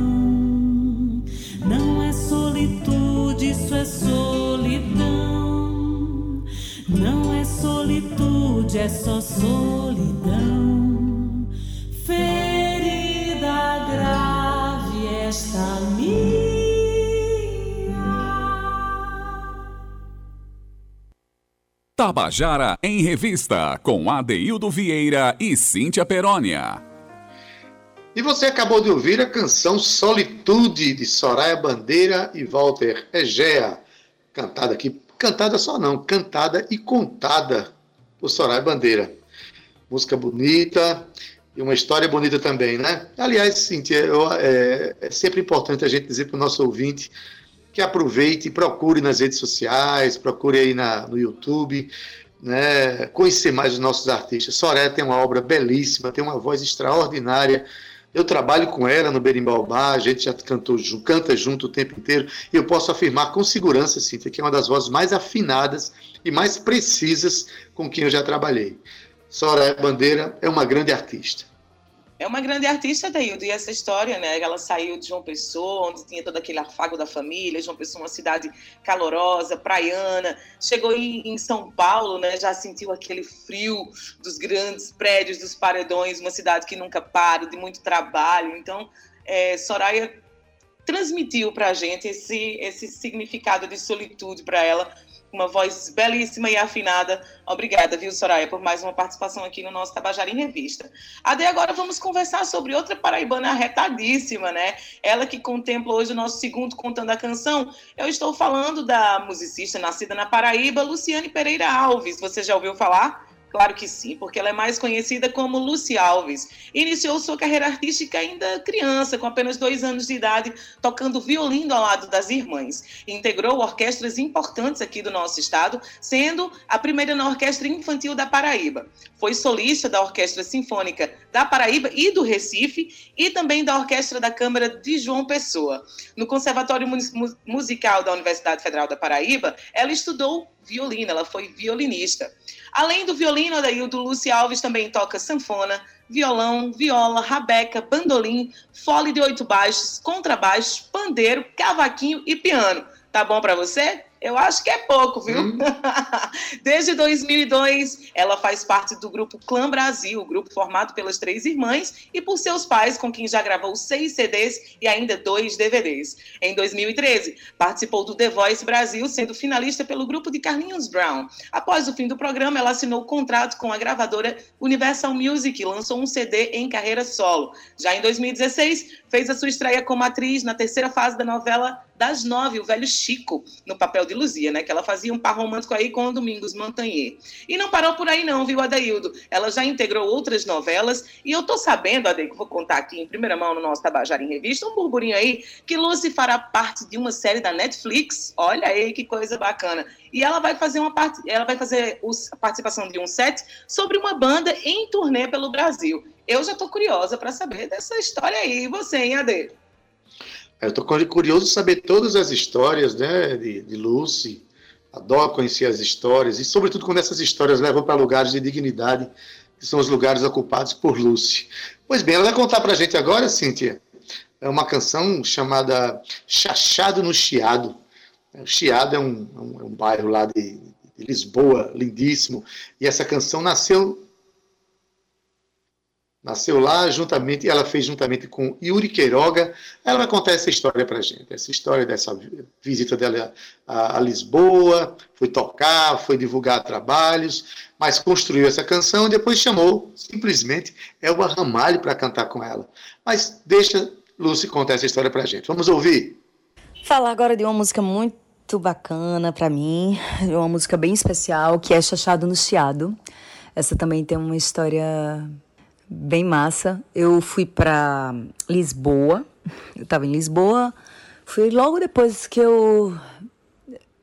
Não é solitude, isso é solidão. Não é solitude, é só solidão. Tabajara em Revista, com Adeildo Vieira e Cíntia Perónia. E você acabou de ouvir a canção Solitude, de Soraya Bandeira e Walter Egea. Cantada aqui, cantada só não, cantada e contada por Soraya Bandeira. Música bonita e uma história bonita também, né? Aliás, Cíntia, eu, é, é sempre importante a gente dizer para o nosso ouvinte que aproveite e procure nas redes sociais, procure aí na, no YouTube, né, conhecer mais os nossos artistas. Soraya tem uma obra belíssima, tem uma voz extraordinária. Eu trabalho com ela no Berimbau Bar, a gente já cantou, canta junto o tempo inteiro, e eu posso afirmar com segurança, Cíntia, que é uma das vozes mais afinadas e mais precisas com quem eu já trabalhei. Soraya Bandeira é uma grande artista. É uma grande artista, Daildo, e essa história, né? Ela saiu de João Pessoa, onde tinha todo aquele afago da família, João Pessoa, uma cidade calorosa, praiana, chegou em, em São Paulo, né? Já sentiu aquele frio dos grandes prédios, dos paredões, uma cidade que nunca para, de muito trabalho. Então, é, Soraya transmitiu para a gente esse, esse significado de solitude para ela uma voz belíssima e afinada. Obrigada, viu, Soraya, por mais uma participação aqui no nosso Tabajara em Revista. Ade, agora vamos conversar sobre outra paraibana arretadíssima, né? Ela que contempla hoje o nosso segundo Contando a Canção. Eu estou falando da musicista nascida na Paraíba, Luciane Pereira Alves. Você já ouviu falar? Claro que sim, porque ela é mais conhecida como Lucy Alves. Iniciou sua carreira artística ainda criança, com apenas dois anos de idade, tocando violino ao lado das irmãs. Integrou orquestras importantes aqui do nosso estado, sendo a primeira na Orquestra Infantil da Paraíba. Foi solista da Orquestra Sinfônica da Paraíba e do Recife, e também da Orquestra da Câmara de João Pessoa. No Conservatório Musical da Universidade Federal da Paraíba, ela estudou violino, ela foi violinista. Além do violino, Adaildo Luci Alves também toca sanfona, violão, viola, rabeca, bandolim, fole de oito baixos, contrabaixo, pandeiro, cavaquinho e piano. Tá bom para você? Eu acho que é pouco, viu? Hum. Desde 2002, ela faz parte do grupo Clã Brasil, grupo formado pelas três irmãs e por seus pais, com quem já gravou seis CDs e ainda dois DVDs. Em 2013, participou do The Voice Brasil, sendo finalista pelo grupo de Carlinhos Brown. Após o fim do programa, ela assinou contrato com a gravadora Universal Music e lançou um CD em carreira solo. Já em 2016, fez a sua estreia como atriz na terceira fase da novela das nove, o velho Chico, no papel de Luzia, né? Que ela fazia um par romântico aí com o Domingos Montagnier. E não parou por aí não, viu, Adaildo? Ela já integrou outras novelas e eu tô sabendo, Adaildo, que vou contar aqui em primeira mão no nosso Tabajara em Revista, um burburinho aí, que Lucy fará parte de uma série da Netflix. Olha aí que coisa bacana. E ela vai fazer uma parte, ela vai fazer a participação de um set sobre uma banda em turnê pelo Brasil. Eu já tô curiosa para saber dessa história aí. E você, hein, Ade? Eu estou curioso de saber todas as histórias né, de, de Lucy. Adoro conhecer as histórias, e sobretudo quando essas histórias levam para lugares de dignidade, que são os lugares ocupados por Lucy. Pois bem, ela vai contar para a gente agora, Cíntia, é uma canção chamada Chachado no Chiado. O Chiado é um, é um, é um bairro lá de, de Lisboa, lindíssimo, e essa canção nasceu Nasceu lá juntamente, ela fez juntamente com Yuri Queiroga. Ela vai contar essa história para gente, essa história dessa visita dela a, a, Lisboa, foi tocar, foi divulgar trabalhos, mas construiu essa canção e depois chamou simplesmente Elba Ramalho para cantar com ela. Mas deixa Lúcia contar essa história para gente. Vamos ouvir? Falar agora de uma música muito bacana para mim, uma música bem especial que é Chachado no Chiado. Essa também tem uma história bem massa. Eu fui para Lisboa, eu estava em Lisboa, fui logo depois que eu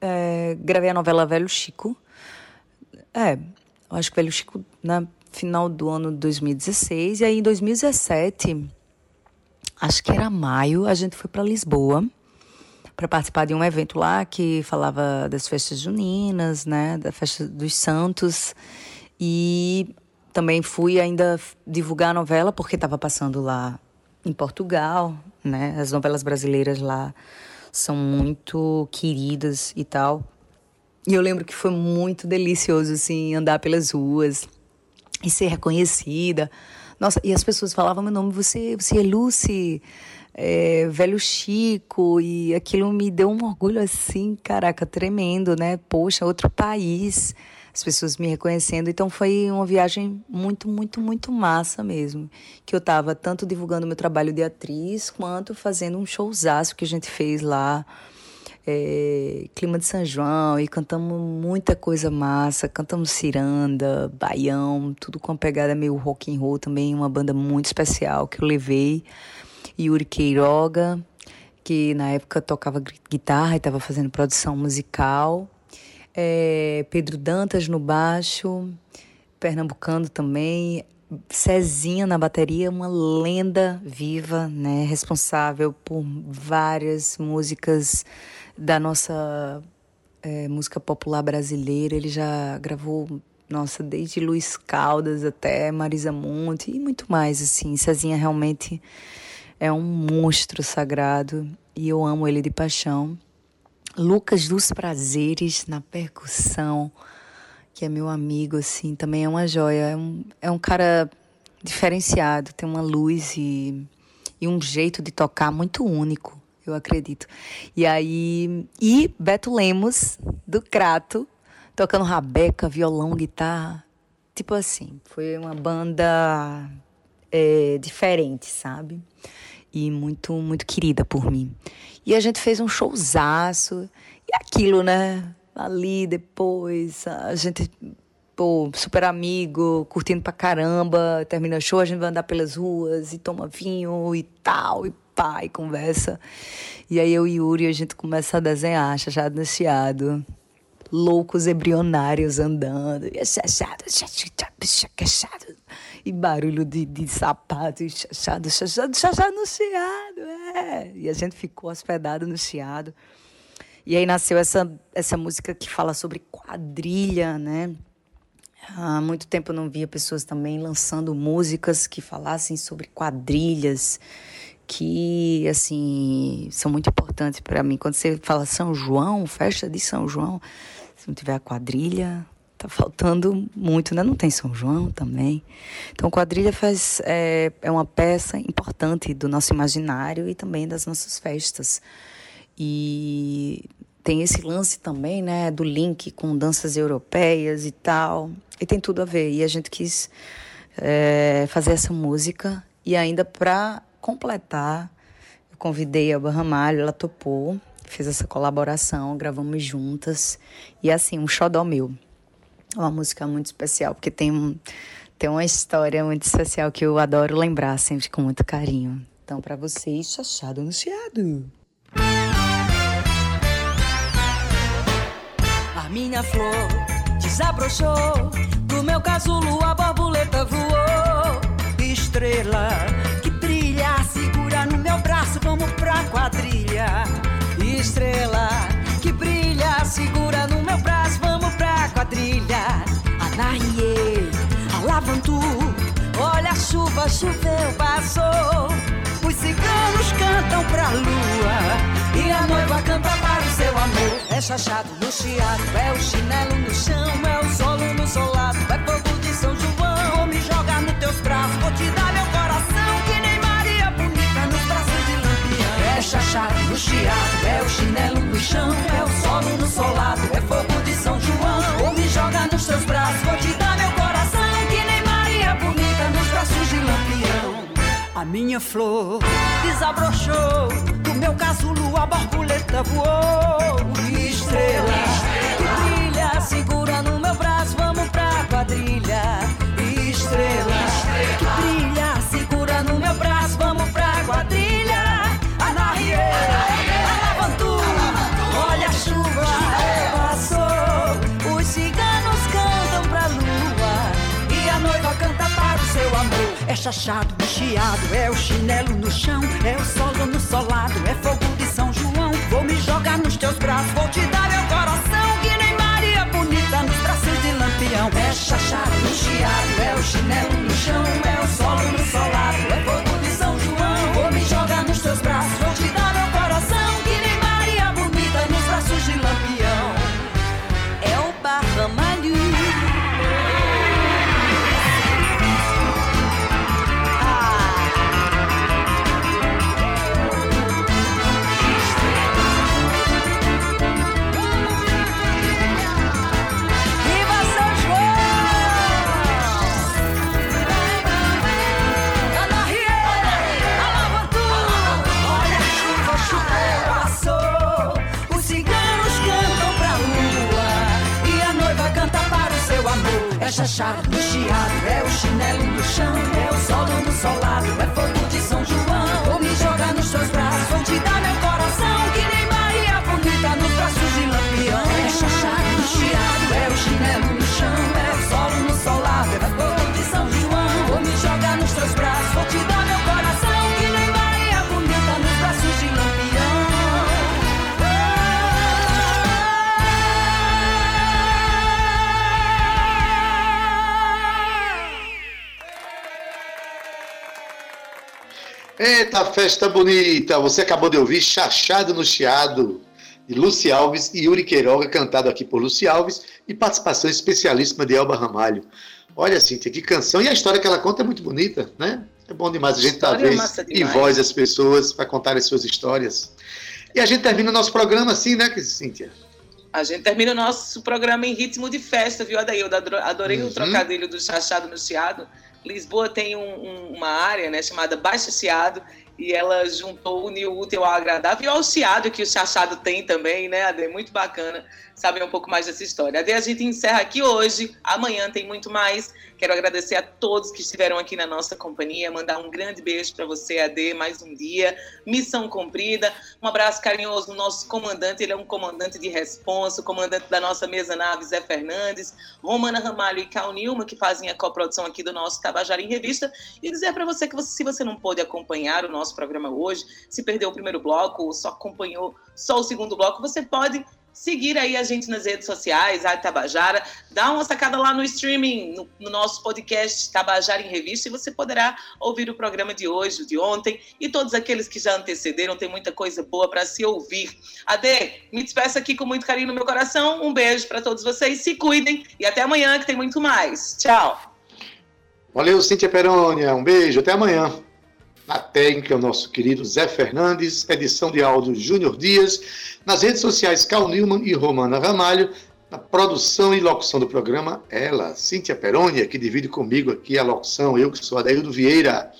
é, gravei a novela Velho Chico. É, eu acho que Velho Chico na final do ano de 2016. E aí em 2017, acho que era maio, a gente foi para Lisboa para participar de um evento lá que falava das festas juninas, né, da festa dos santos. E também fui ainda divulgar a novela porque estava passando lá em Portugal, né? As novelas brasileiras lá são muito queridas e tal. E eu lembro que foi muito delicioso assim andar pelas ruas e ser reconhecida. Nossa, e as pessoas falavam meu nome, você, você é Lucy, é, velho Chico, e aquilo me deu um orgulho assim, caraca, tremendo, né? Poxa, outro país as pessoas me reconhecendo. Então foi uma viagem muito, muito, muito massa mesmo. Que eu estava tanto divulgando meu trabalho de atriz, quanto fazendo um showzaço que a gente fez lá. É, clima de São João e cantamos muita coisa massa, cantamos ciranda, baião, tudo com uma pegada meio rock and roll também, uma banda muito especial que eu levei, Yuri Queiroga, que na época tocava guitarra e estava fazendo produção musical é, Pedro Dantas no baixo, pernambucano também, Cezinha na bateria, uma lenda viva, né, responsável por várias músicas da nossa é, música popular brasileira. Ele já gravou, nossa, desde Luiz Caldas até Marisa Monte e muito mais, assim. Cezinha realmente é um monstro sagrado e eu amo ele de paixão. Lucas dos Prazeres na percussão, que é meu amigo, assim, também é uma joia. É um, é um cara diferenciado, tem uma luz e, e um jeito de tocar muito único. eu acredito. E aí. E Beto Lemos, do Crato, tocando rabeca, violão, guitarra. Tipo assim, foi uma banda é, diferente, sabe? E muito, muito querida por mim. E a gente fez um showzaço. E aquilo, né? Ali depois, a gente pô, super amigo, curtindo pra caramba, termina o show, a gente vai andar pelas ruas e toma vinho e tal, e pá, e conversa. E aí eu e Yuri, a gente começa a desenhar, chachado no chiado, loucos embrionários andando, e chachado, chachado, e barulho de, de sapato, e chachado, chachado, chachado no chiado, é. E a gente ficou hospedado no chiado. E aí nasceu essa, essa música que fala sobre quadrilha, né? Há muito tempo eu não via pessoas também lançando músicas que falassem sobre quadrilhas, que assim são muito importantes para mim. Quando você fala São João, festa de São João, se não tiver a quadrilha, tá faltando muito, né? Não tem São João também. Então, quadrilha faz é, é uma peça importante do nosso imaginário e também das nossas festas. E tem esse lance também, né, do link com danças europeias e tal. E tem tudo a ver. E a gente quis é, fazer essa música. E ainda para completar, eu convidei a Barramalho, ela topou, fez essa colaboração, gravamos juntas. E assim, um xodó meu. Uma música muito especial, porque tem, um, tem uma história muito especial que eu adoro lembrar sempre com muito carinho. Então, para vocês, chachado anunciado. A minha flor desabrochou, do meu casulo a borboleta voou. Estrela que brilha, segura no meu braço, vamos pra quadrilha. Estrela que brilha, segura no meu braço, vamos quadrilha. Anarie, alavantu, olha a chuva, choveu, passou. Os ciganos cantam pra lua e a noiva canta para o seu amor. É chachado no chiado, é o chinelo no chão, é o solo no solado, é fogo de São João. Vou me jogar nos teus braços, vou te dar meu É chachado no chiado, é o chinelo no chão, é o solo no solado, é fogo de São João. Vou me jogar nos teus braços, vou te dar meu coração que nem Maria bonita nos braços de lampião. A minha flor desabrochou, do meu casulo a borboleta voou. Estrela É chachado chiado, é o chinelo no chão, é o solo no solado, é fogo de São João. Vou me jogar nos teus braços, vou te dar meu coração, que nem Maria bonita nos braços de lampião. É chachado chiado, é o chinelo no chão, é o solo no solado, Eita, festa bonita! Você acabou de ouvir Chachado no Chiado, de Luci Alves e Yuri Queiroga, cantado aqui por Luci Alves, e participação especialíssima de Elba Ramalho. Olha, Cíntia, que canção! E a história que ela conta é muito bonita, né? É bom demais a gente História é vez e demais. voz às pessoas para contar as suas histórias. E a gente termina o nosso programa assim, né, Cíntia? A gente termina o nosso programa em ritmo de festa, viu, Adaildo? Adoro- Adorei Uhum. o trocadilho do chachado no chiado. Lisboa tem um- um- uma área né, chamada Baixa Chiado e ela juntou, o útil ao agradável e ao chiado que o chachado tem também, né, Ade? Muito bacana saber um pouco mais dessa história. Ade, a gente encerra aqui hoje, amanhã tem muito mais. Quero agradecer a todos que estiveram aqui na nossa companhia, mandar um grande beijo para você, Ade, mais um dia. Missão cumprida. Um abraço carinhoso no nosso comandante, ele é um comandante de responsa, o comandante da nossa mesa nave, Zé Fernandes, Romana Ramalho e Cal Nilma, que fazem a coprodução aqui do nosso Tabajara em Revista, e dizer para você que você- se você não pôde acompanhar o nosso programa hoje, se perdeu o primeiro bloco ou só acompanhou só o segundo bloco, você pode seguir aí a gente nas redes sociais, a Tabajara, dá uma sacada lá no streaming, no, no nosso podcast Tabajara em Revista, e você poderá ouvir o programa de hoje, de ontem, e todos aqueles que já antecederam, tem muita coisa boa para se ouvir. Ade, me despeço aqui com muito carinho no meu coração, um beijo para todos vocês, se cuidem, e até amanhã que tem muito mais. Tchau! Valeu, Cíntia Perônia. Um beijo, até amanhã. Na técnica, o nosso querido Zé Fernandes, edição de áudio Júnior Dias, nas redes sociais Cal Newman e Romana Ramalho, na produção e locução do programa, ela, Cíntia Perônia, que divide comigo aqui a locução, eu que sou Adaildo Vieira,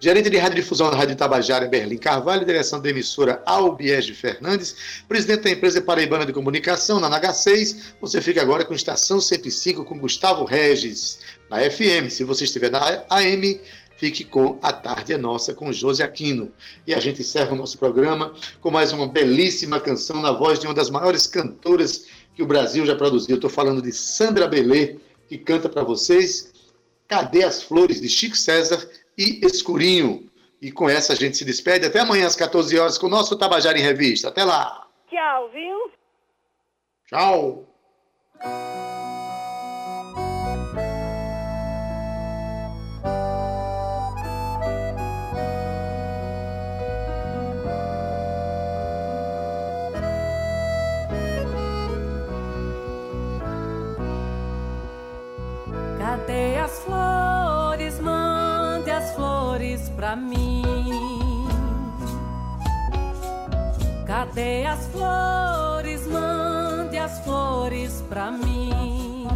gerente de radiodifusão da Rádio Tabajara, Berlim Carvalho, direção da emissora Albiege Fernandes, presidente da empresa Paraibana de Comunicação, na NH6, você fica agora com Estação 105, com Gustavo Regis, na FM, se você estiver na AM, fique com A Tarde é Nossa, com José Aquino. E a gente encerra o nosso programa com mais uma belíssima canção na voz de uma das maiores cantoras que o Brasil já produziu. Estou falando de Sandra Belê, que canta para vocês Cadê as Flores, de Chico César e Escurinho. E com essa a gente se despede. Até amanhã às 14 horas com o nosso Tabajara em Revista. Até lá. Tchau, viu? Tchau. As flores? Mande as flores pra mim. Cadê as flores? Mande as flores pra mim.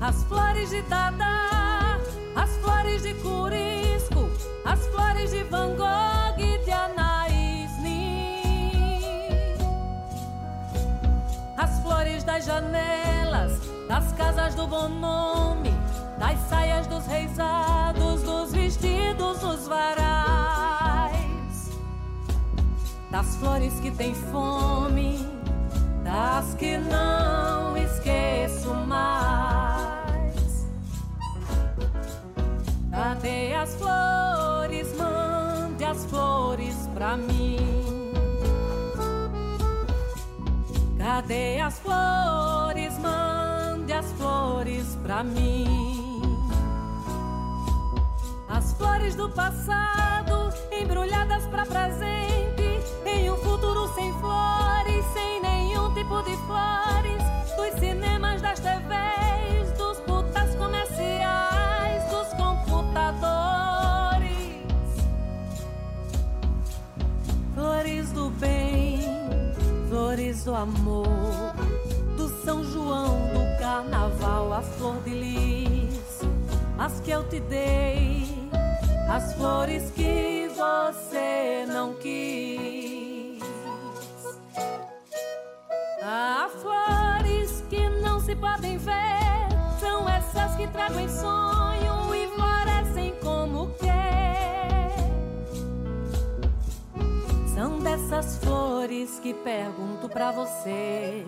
As flores de Dada, as flores de Curisco, as flores de Van Gogh e de Anais Nin. As flores das janelas, das casas do bom nome, das saias dos reisados, dos vestidos dos varais, das flores que têm fome, das que não esqueço mais. Cadê as flores? Mande as flores pra mim. Cadê as flores? Mande as flores pra mim. As flores do passado, embrulhadas pra presente, em um futuro sem flores, sem nenhum tipo de flores, dos cinemas, das TVs, dos putas comerciais, dos computadores. Flores do bem, flores do amor, flor de lis, as que eu te dei, as flores que você não quis. Há flores que não se podem ver, são essas que trago em sonho e florescem como quer. São dessas flores que pergunto pra você.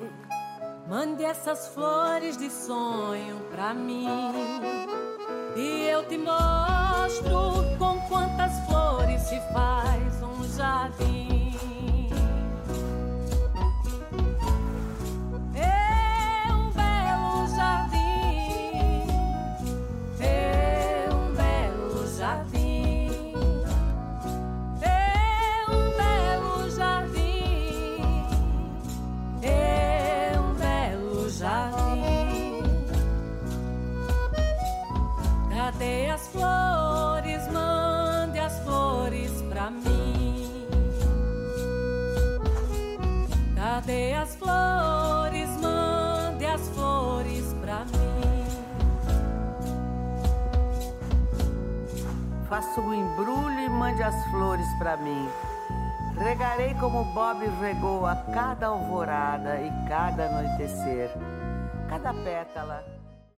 Mande essas flores de sonho pra mim. E eu te mostro com quantas flores se faz um jardim. Faça um embrulho e mande as flores pra mim. Regarei como Bob regou a cada alvorada e cada anoitecer, cada pétala